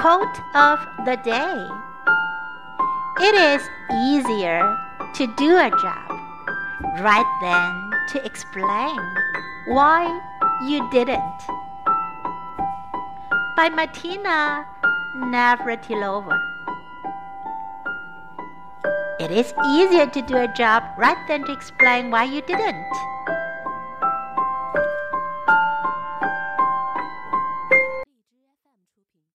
Quote of the day It is easier to do a job right than to explain why you didn't. By Martina Navratilova. It is easier to do a job right than to explain why you didn't.